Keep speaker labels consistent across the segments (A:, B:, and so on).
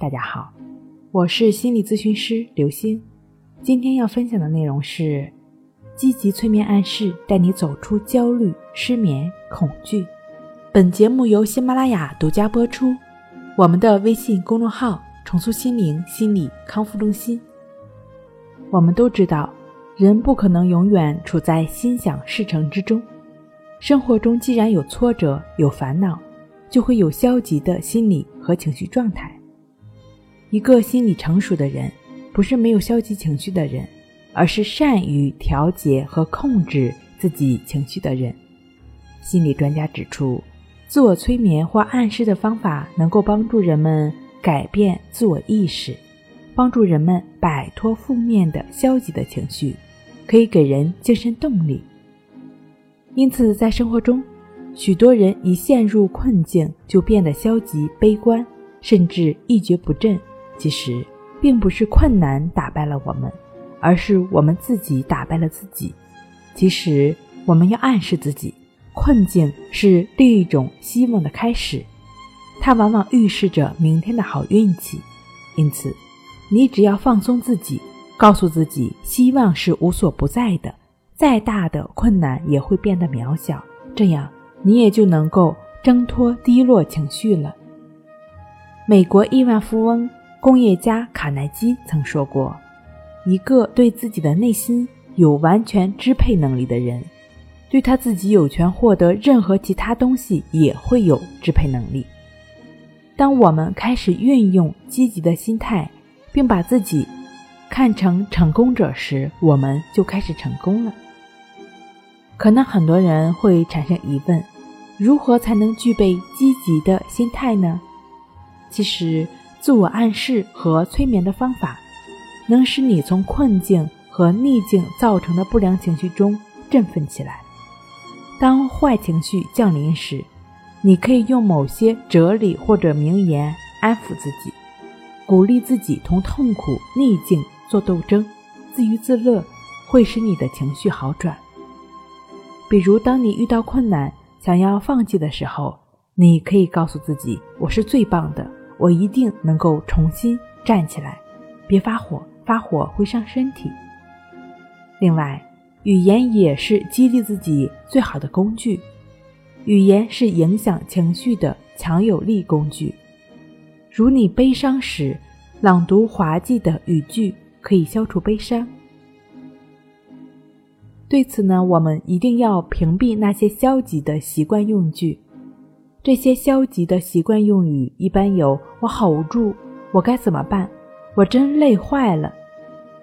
A: 大家好，我是心理咨询师刘星。今天要分享的内容是积极催眠暗示，带你走出焦虑、失眠、恐惧。本节目由喜马拉雅独家播出。我们的微信公众号“重塑心灵心理康复中心”。我们都知道，人不可能永远处在心想事成之中。生活中既然有挫折、有烦恼，就会有消极的心理和情绪状态。一个心理成熟的人，不是没有消极情绪的人，而是善于调节和控制自己情绪的人。心理专家指出，自我催眠或暗示的方法能够帮助人们改变自我意识，帮助人们摆脱负面的消极的情绪，可以给人精神动力。因此，在生活中，许多人一陷入困境就变得消极悲观，甚至一蹶不振。其实，并不是困难打败了我们，而是我们自己打败了自己。其实，我们要暗示自己，困境是另一种希望的开始，它往往预示着明天的好运气。因此，你只要放松自己，告诉自己，希望是无所不在的，再大的困难也会变得渺小，这样你也就能够挣脱低落情绪了。美国亿万富翁。工业家卡耐基曾说过：“一个对自己的内心有完全支配能力的人，对他自己有权获得任何其他东西也会有支配能力。”当我们开始运用积极的心态，并把自己看成成功者时，我们就开始成功了。可能很多人会产生疑问：如何才能具备积极的心态呢？其实。自我暗示和催眠的方法，能使你从困境和逆境造成的不良情绪中振奋起来。当坏情绪降临时，你可以用某些哲理或者名言安抚自己，鼓励自己同痛苦、逆境做斗争，自娱自乐会使你的情绪好转。比如，当你遇到困难想要放弃的时候，你可以告诉自己：“我是最棒的。”我一定能够重新站起来，别发火，发火会伤身体。另外，语言也是激励自己最好的工具。语言是影响情绪的强有力工具。如你悲伤时，朗读滑稽的语句可以消除悲伤。对此呢，我们一定要屏蔽那些消极的习惯用句。这些消极的习惯用语一般有“我好无助”“我该怎么办”“我真累坏了”。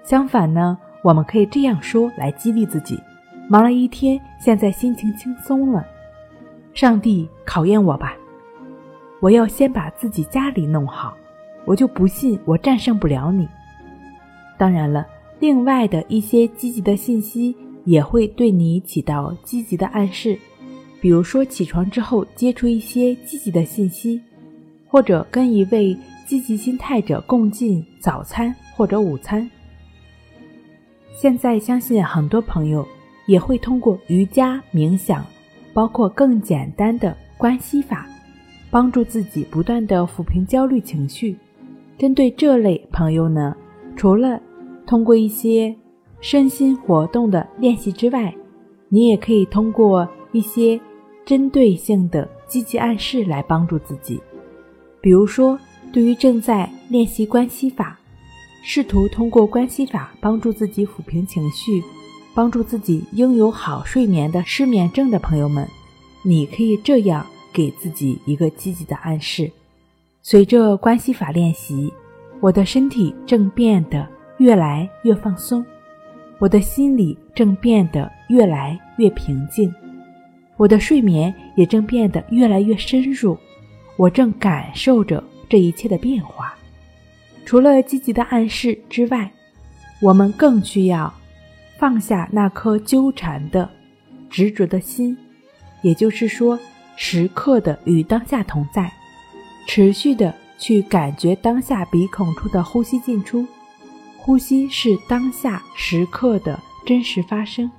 A: 相反呢，我们可以这样说来激励自己：“忙了一天，现在心情轻松了。”“上帝考验我吧，我要先把自己家里弄好，我就不信我战胜不了你。”当然了，另外的一些积极的信息也会对你起到积极的暗示。比如说，起床之后接触一些积极的信息，或者跟一位积极心态者共进早餐或者午餐。现在相信很多朋友也会通过瑜伽、冥想，包括更简单的关系法，帮助自己不断的抚平焦虑情绪。针对这类朋友呢，除了通过一些身心活动的练习之外，你也可以通过一些。针对性的积极暗示来帮助自己，比如说，对于正在练习关系法，试图通过关系法帮助自己抚平情绪，帮助自己拥有好睡眠的失眠症的朋友们，你可以这样给自己一个积极的暗示：随着关系法练习，我的身体正变得越来越放松，我的心里正变得越来越平静。我的睡眠也正变得越来越深入，我正感受着这一切的变化。除了积极的暗示之外，我们更需要放下那颗纠缠的、执着的心，也就是说，时刻的与当下同在，持续的去感觉当下鼻孔处的呼吸进出。呼吸是当下时刻的真实发生。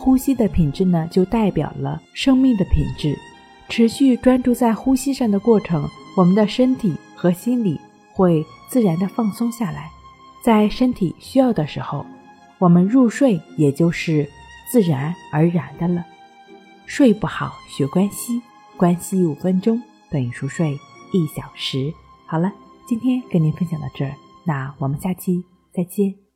A: 呼吸的品质呢，就代表了生命的品质。持续专注在呼吸上的过程，我们的身体和心理会自然的放松下来，在身体需要的时候，我们入睡也就是自然而然的了。睡不好学关息，关息五分钟等于熟睡一小时。好了，今天跟您分享到这儿，那我们下期再见。